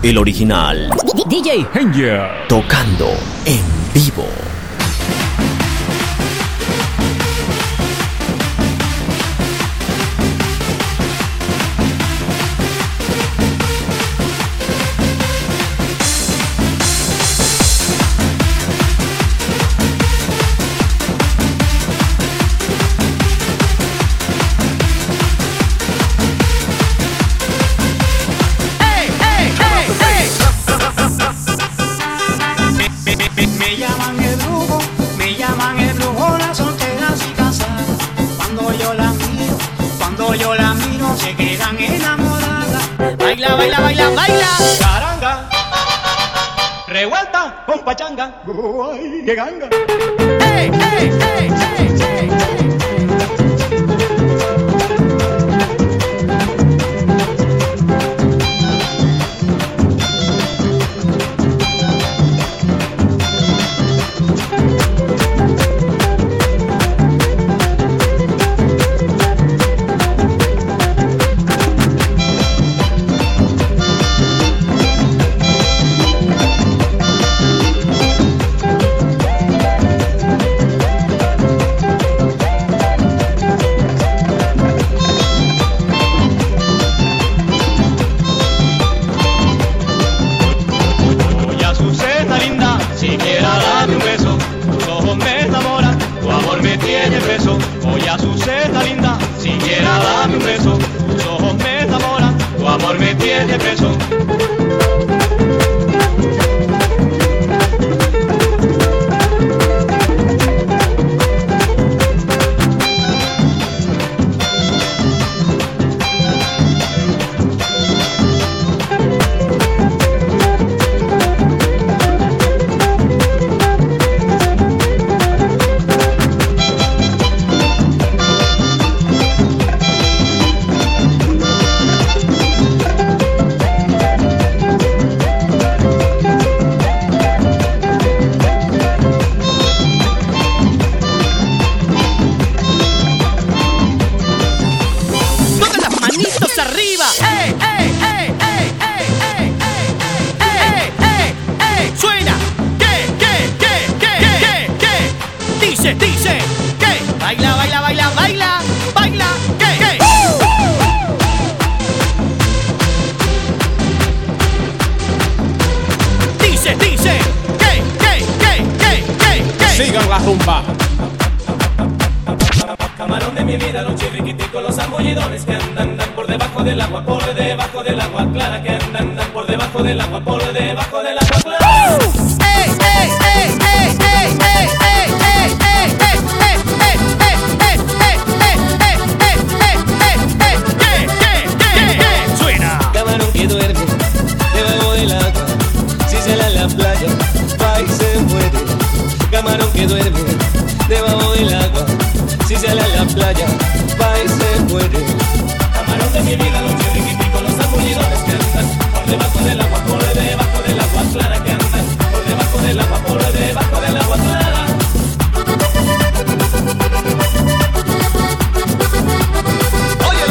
El original. DJ Hanger. Tocando en vivo. Baila, baila, baila. Caranga, revuelta con pachanga. ¡Ay, qué ganga! Rumba. Camarón de mi vida, los chirriquiticos, los zambullidones que andan, andan por debajo del agua, por debajo del agua clara, que andan, andan por debajo del agua, por debajo del agua clara. ¡Ey, ey, ey, ey, ey, ey, ey, ey, ey, ey, ey, ey. Camarón que duerme debajo del agua, si sale a la playa, Camarón que duerme debajo del agua, si sale a la playa, va y se muere. Camarón de mi vida, los chirriquiticos, los zambullidones que andan. Por debajo del agua, por debajo del agua clara, que andan. Por debajo del agua, por debajo del agua clara. Oye,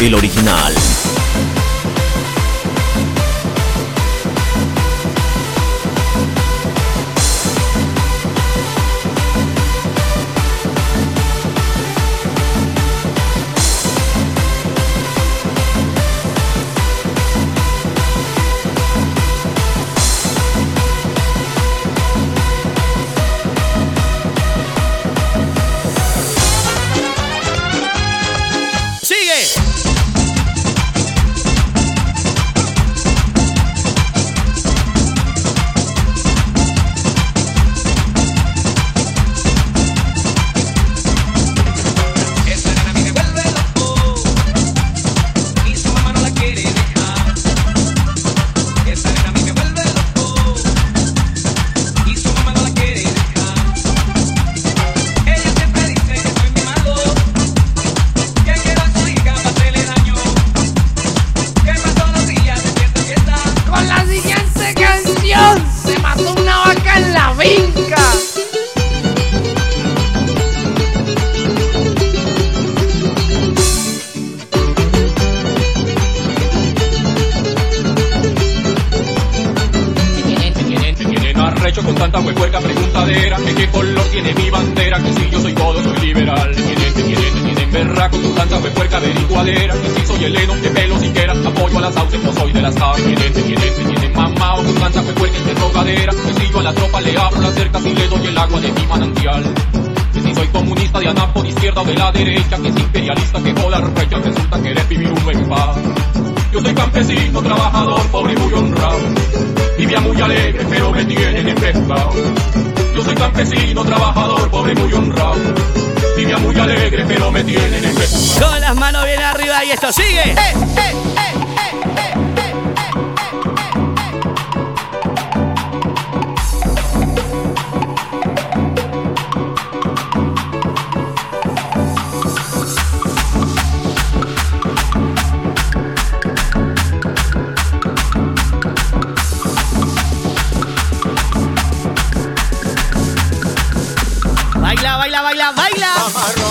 El original. Arrecho con tanta huecuerca preguntadera qué color tiene mi bandera Que si yo soy todo, soy liberal tienen, tienen, tienen berraco con tanta huecuerca averiguadera Que si soy heleno, de pelo siquiera Apoyo a las sauces, no soy de las aves tienen, tienen, tienen mamao con tanta huecuerca interrogadera Que si yo a la tropa le abro las cercas y le doy el agua de mi manantial que si soy comunista de ANAP por izquierda o de la derecha, que si imperialista que joda recha, resulta querer vivir uno en paz. Yo soy campesino, trabajador, pobre y muy honrado. Pero me tienen empezado. Yo soy campesino, trabajador, pobre muy honrado. Vivía muy alegre, pero me tienen empezado. Con las manos bien arriba y esto sigue. ¡Eh, eh, eh, eh, eh, amarrado.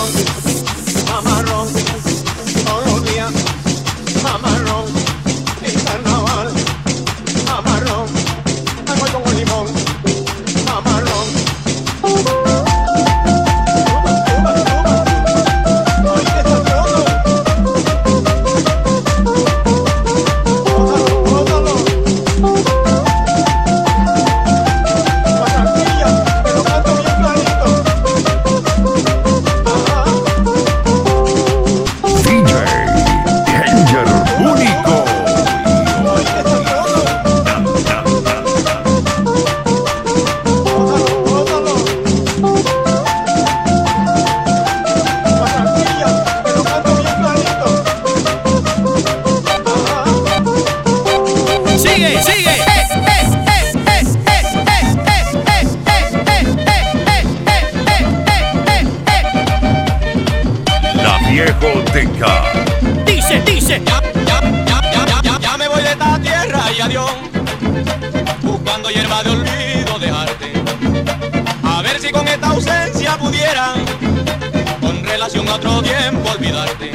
relación a otro tiempo olvidarte.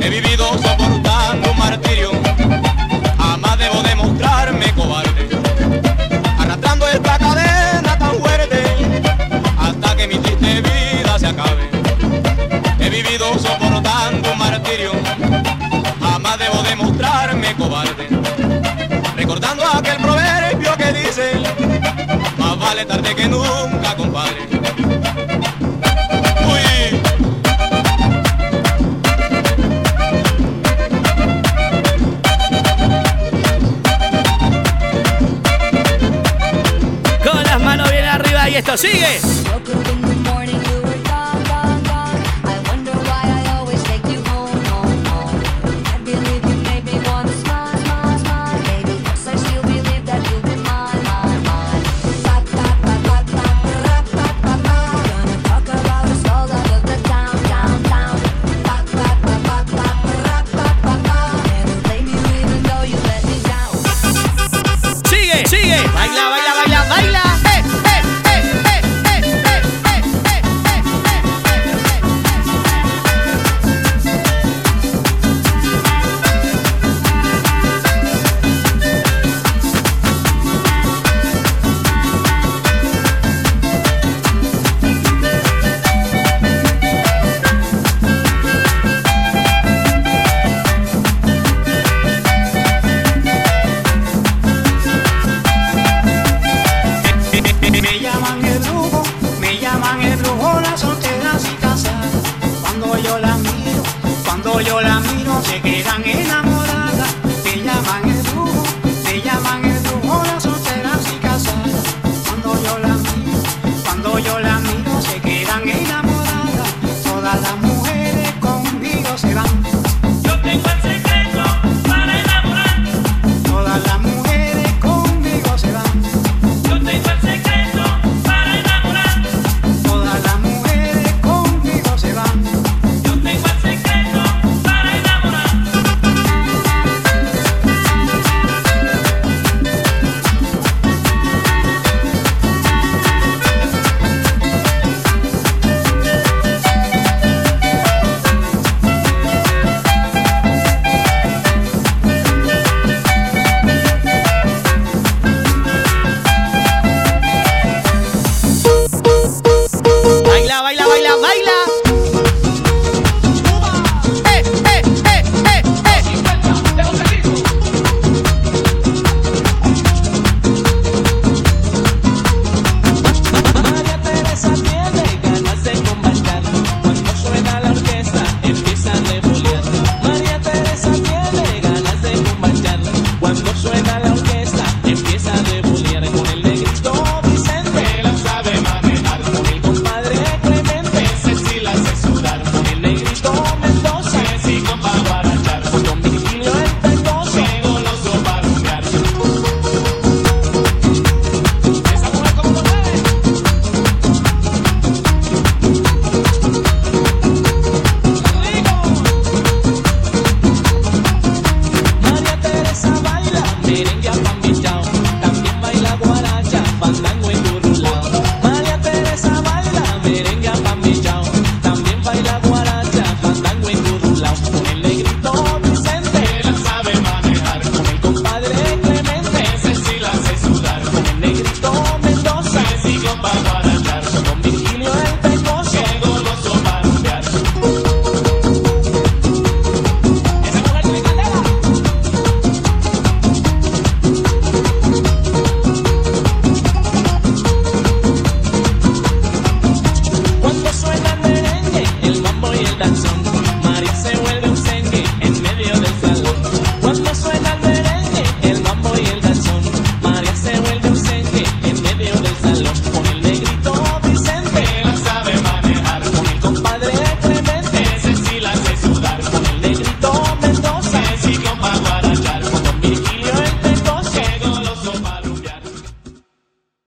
He vivido soportando un martirio, jamás debo demostrarme cobarde. Arrastrando esta cadena tan fuerte, hasta que mi triste vida se acabe. He vivido soportando un martirio, jamás debo demostrarme cobarde. Recordando aquel proverbio que dice, más vale tarde que nunca, compadre. Sigue.